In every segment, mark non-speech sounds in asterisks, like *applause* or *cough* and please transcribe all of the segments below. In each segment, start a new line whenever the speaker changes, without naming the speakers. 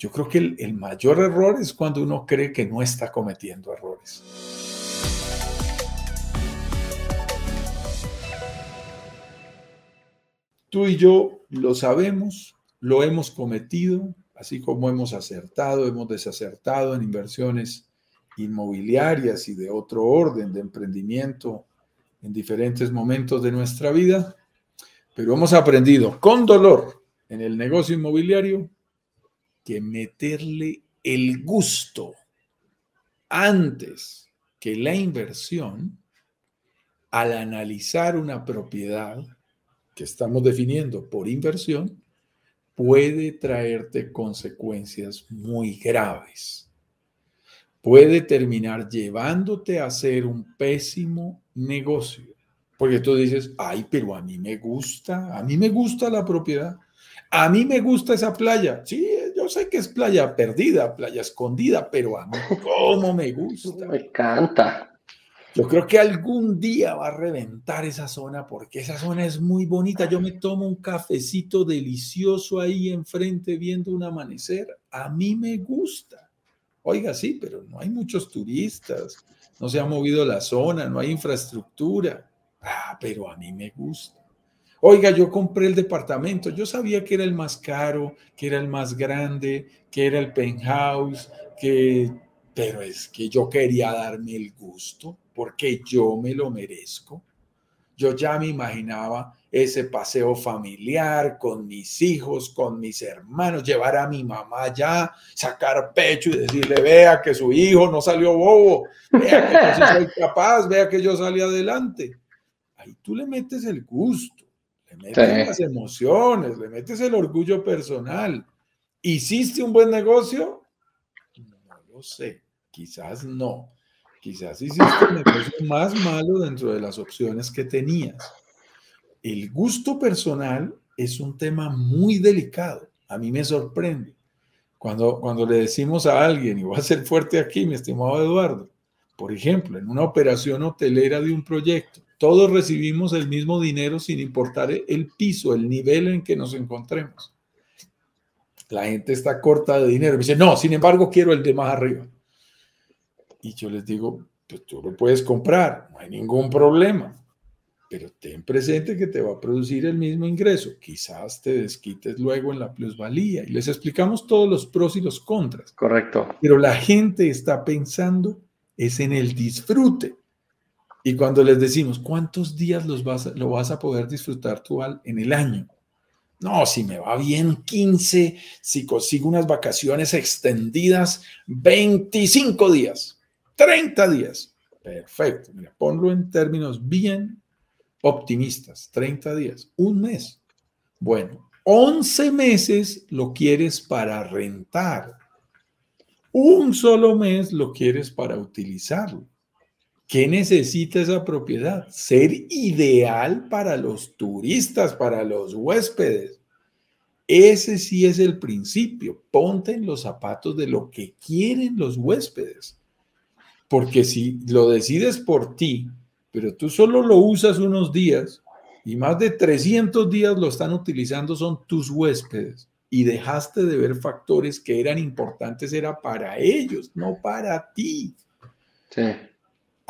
Yo creo que el, el mayor error es cuando uno cree que no está cometiendo errores. Tú y yo lo sabemos, lo hemos cometido, así como hemos acertado, hemos desacertado en inversiones inmobiliarias y de otro orden de emprendimiento en diferentes momentos de nuestra vida, pero hemos aprendido con dolor en el negocio inmobiliario meterle el gusto antes que la inversión al analizar una propiedad que estamos definiendo por inversión puede traerte consecuencias muy graves. Puede terminar llevándote a hacer un pésimo negocio. Porque tú dices, ay, pero a mí me gusta, a mí me gusta la propiedad, a mí me gusta esa playa. Sí, yo sé que es playa perdida, playa escondida, pero a mí cómo me gusta.
Me encanta.
Yo creo que algún día va a reventar esa zona porque esa zona es muy bonita. Yo me tomo un cafecito delicioso ahí enfrente viendo un amanecer. A mí me gusta. Oiga, sí, pero no hay muchos turistas, no se ha movido la zona, no hay infraestructura. Ah, pero a mí me gusta. Oiga, yo compré el departamento, yo sabía que era el más caro, que era el más grande, que era el penthouse, que pero es que yo quería darme el gusto porque yo me lo merezco. Yo ya me imaginaba ese paseo familiar con mis hijos, con mis hermanos, llevar a mi mamá allá, sacar pecho y decirle, vea que su hijo no salió bobo, vea que yo soy capaz, vea que yo salí adelante. Ahí tú le metes el gusto, le metes las emociones, le metes el orgullo personal. ¿Hiciste un buen negocio? No lo sé, quizás no Quizás hiciste un negocio más malo dentro de las opciones que tenías. El gusto personal es un tema muy delicado. A mí me sorprende. Cuando, cuando le decimos a alguien, y voy a ser fuerte aquí, mi estimado Eduardo, por ejemplo, en una operación hotelera de un proyecto, todos recibimos el mismo dinero sin importar el piso, el nivel en que nos encontremos. La gente está corta de dinero. Me dice, no, sin embargo, quiero el de más arriba. Y yo les digo, pues tú lo puedes comprar, no hay ningún problema, pero ten presente que te va a producir el mismo ingreso. Quizás te desquites luego en la plusvalía y les explicamos todos los pros y los contras.
Correcto.
Pero la gente está pensando es en el disfrute. Y cuando les decimos, ¿cuántos días los vas lo vas a poder disfrutar tú en el año? No, si me va bien 15, si consigo unas vacaciones extendidas, 25 días. 30 días. Perfecto. Mira, ponlo en términos bien optimistas. 30 días. Un mes. Bueno, 11 meses lo quieres para rentar. Un solo mes lo quieres para utilizarlo. ¿Qué necesita esa propiedad? Ser ideal para los turistas, para los huéspedes. Ese sí es el principio. Ponte en los zapatos de lo que quieren los huéspedes. Porque si lo decides por ti, pero tú solo lo usas unos días y más de 300 días lo están utilizando son tus huéspedes y dejaste de ver factores que eran importantes, era para ellos, no para ti. Sí.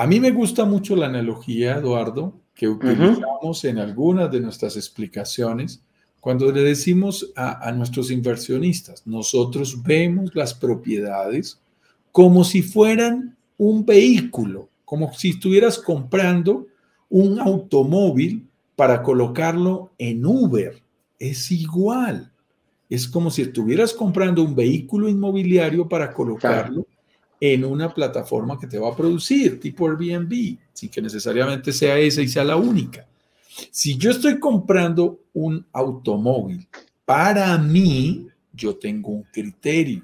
A mí me gusta mucho la analogía, Eduardo, que utilizamos en algunas de nuestras explicaciones cuando le decimos a, a nuestros inversionistas, nosotros vemos las propiedades como si fueran un vehículo, como si estuvieras comprando un automóvil para colocarlo en Uber. Es igual. Es como si estuvieras comprando un vehículo inmobiliario para colocarlo en una plataforma que te va a producir, tipo Airbnb, sin que necesariamente sea esa y sea la única. Si yo estoy comprando un automóvil, para mí, yo tengo un criterio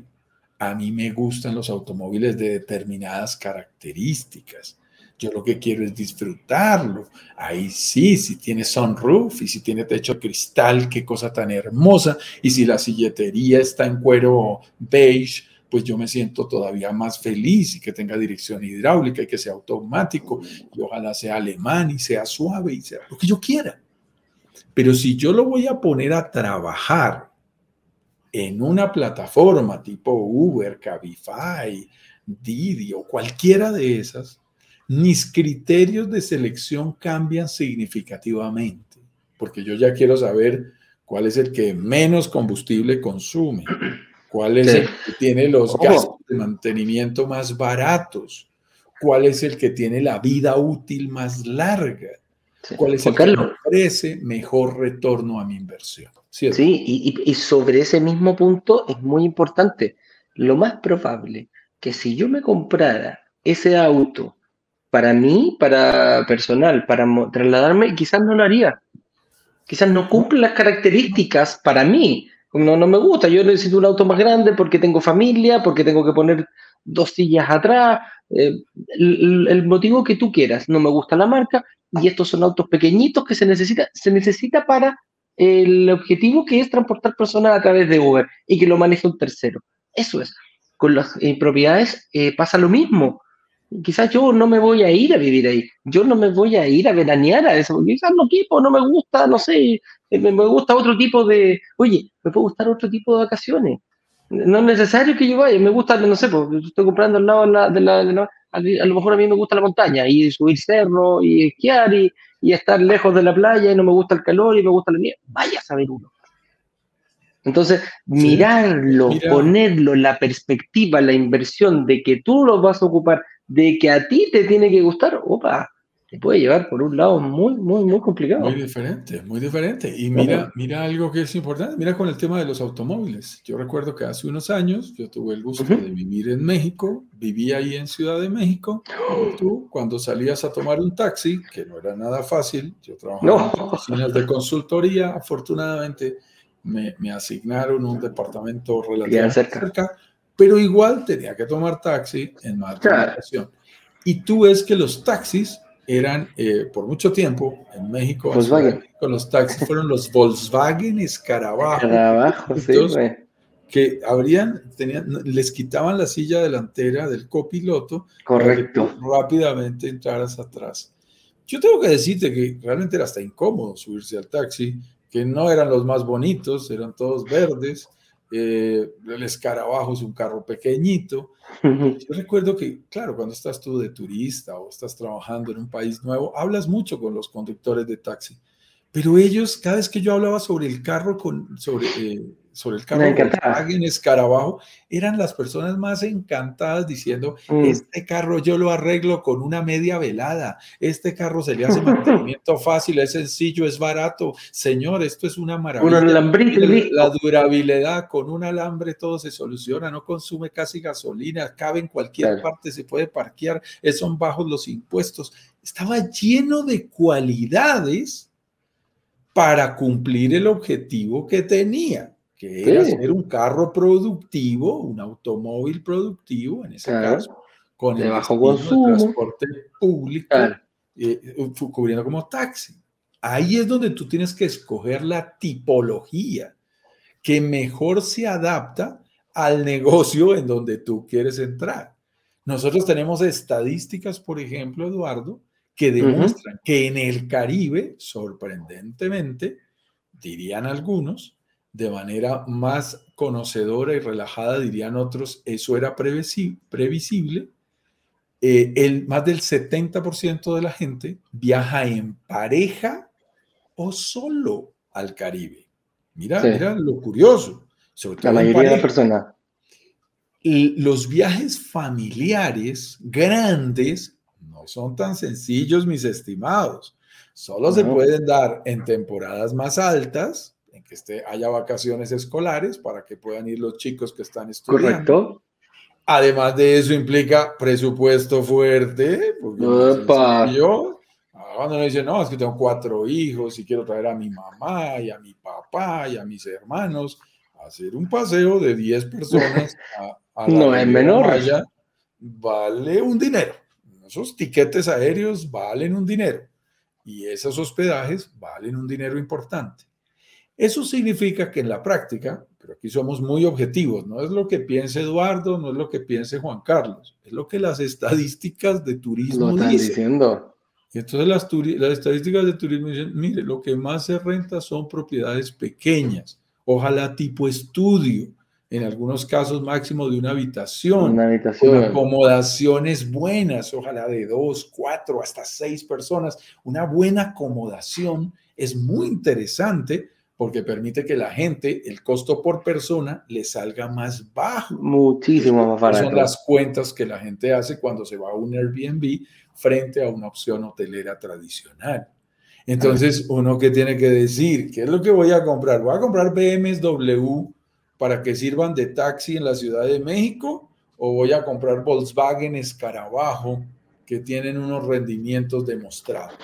a mí me gustan los automóviles de determinadas características. Yo lo que quiero es disfrutarlo. Ahí sí, si tiene sunroof y si tiene techo cristal, qué cosa tan hermosa. Y si la silletería está en cuero beige, pues yo me siento todavía más feliz y que tenga dirección hidráulica y que sea automático y ojalá sea alemán y sea suave y sea lo que yo quiera. Pero si yo lo voy a poner a trabajar en una plataforma tipo Uber, Cabify, Didi o cualquiera de esas, mis criterios de selección cambian significativamente, porque yo ya quiero saber cuál es el que menos combustible consume, cuál es el que tiene los gastos de mantenimiento más baratos, cuál es el que tiene la vida útil más larga, cuál es el que ofrece mejor retorno a mi inversión.
Sí, y, sobre ese mismo punto es muy importante. Lo más probable que si yo me comprara ese auto para mí, para personal, para trasladarme, quizás no lo haría. Quizás no cumple las características para mí. No, no me gusta. Yo necesito un auto más grande porque tengo familia, porque tengo que poner dos sillas atrás. Eh, el, motivo que tú quieras. No me gusta la marca y estos son autos pequeñitos que se necesita, se necesita para el objetivo que es transportar personas a través de Uber y que lo maneje un tercero. Eso es. Con las eh, propiedades eh, pasa lo mismo. Quizás yo no me voy a ir a vivir ahí, yo no me voy a ir a veranear a eso, quizás no equipo, no me gusta, no sé, me, gusta otro tipo de, oye, me puede gustar otro tipo de vacaciones. No es necesario que yo vaya, me gusta, no sé, porque estoy comprando al lado de la, de la, a lo mejor a mí me gusta la montaña y subir cerro y esquiar y, y estar lejos de la playa y no me gusta el calor y me gusta la nieve. Vaya a saber uno. Entonces, mirarlo, ponerlo en la perspectiva, la inversión de que tú lo vas a ocupar, de que a ti te tiene que gustar, opa, te puede llevar por un lado muy, muy, muy complicado.
Muy diferente, muy diferente. Y mira, mira algo que es importante, mira con el tema de los automóviles. Yo recuerdo que hace unos años yo tuve el gusto de vivir en México, viví ahí en Ciudad de México. Tú, cuando salías a tomar un taxi, que no era nada fácil, yo trabajaba en oficinas de consultoría, afortunadamente me, me asignaron un departamento relativamente cerca. pero igual tenía que tomar taxi en más ocasión. Y tú ves que los taxis eran eh, por mucho tiempo en México, con los taxis fueron los Volkswagen Escarabajo, que habrían, tenían, les quitaban la silla delantera del copiloto
Correcto.
para rápidamente entraras atrás. Yo tengo que decirte que realmente era hasta incómodo subirse al taxi, que no eran los más bonitos, eran todos verdes, eh, el escarabajo es un carro pequeñito. Yo recuerdo que, claro, cuando estás tú de turista o estás trabajando en un país nuevo, hablas mucho con los conductores de taxi, pero ellos, cada vez que yo hablaba sobre el carro, con, sobre, eh, sobre el carro Volkswagen Escarabajo, eran las personas más encantadas diciendo, mm. este carro yo lo arreglo con una media velada, este carro se le hace mantenimiento *laughs* fácil, es sencillo, es barato, señor, esto es una maravilla. la durabilidad con un alambre todo se soluciona, no consume casi gasolina, cabe en cualquier parte, se puede parquear, son bajos los impuestos. Estaba lleno de cualidades para cumplir el objetivo que tenía que era ser un carro productivo, un automóvil productivo, en ese caso, con el bajo consumo. transporte público, eh, cubriendo como taxi. Ahí es donde tú tienes que escoger la tipología que mejor se adapta al negocio en donde tú quieres entrar. Nosotros tenemos estadísticas, por ejemplo, Eduardo, que demuestran que en el Caribe, sorprendentemente, dirían algunos, de manera más conocedora y relajada, dirían otros, eso era previsible. Eh, el, más del 70% de la gente viaja en pareja o solo al Caribe. Mira, mira lo curioso.
Sobre la mayoría de las personas.
Los viajes familiares grandes no son tan sencillos, mis estimados. Solo se pueden dar en temporadas más altas, que esté, haya vacaciones escolares para que puedan ir los chicos que están estudiando. Correcto. Además de eso implica presupuesto fuerte, porque yo, cuando uno dice, no, es que tengo cuatro hijos y quiero traer a mi mamá y a mi papá y a mis hermanos, hacer un paseo de 10 personas a,
la *laughs* no es menor.
vale un dinero. Esos tiquetes aéreos valen un dinero y esos hospedajes valen un dinero importante. Eso significa que en la práctica, pero aquí somos muy objetivos, no es lo que piense Eduardo, no es lo que piense Juan Carlos, es lo que las estadísticas de turismo
están dicen. diciendo.
Y entonces las, las estadísticas de turismo dicen, mire, lo que más se renta son propiedades pequeñas, ojalá tipo estudio, en algunos casos máximo de una habitación,
Una habitación.
con acomodaciones buenas, ojalá de dos, cuatro, hasta seis personas. Una buena acomodación es muy interesante porque permite que la gente, el costo por persona, le salga más bajo.
Muchísimo más barato.
Son las cuentas que la gente hace cuando se va a un Airbnb frente a una opción hotelera tradicional. Entonces, uno que tiene que decir, ¿qué es lo que voy a comprar? ¿Voy a comprar BMW para que sirvan de taxi en la Ciudad de México? ¿O voy a comprar Volkswagen Escarabajo que tienen unos rendimientos demostrados?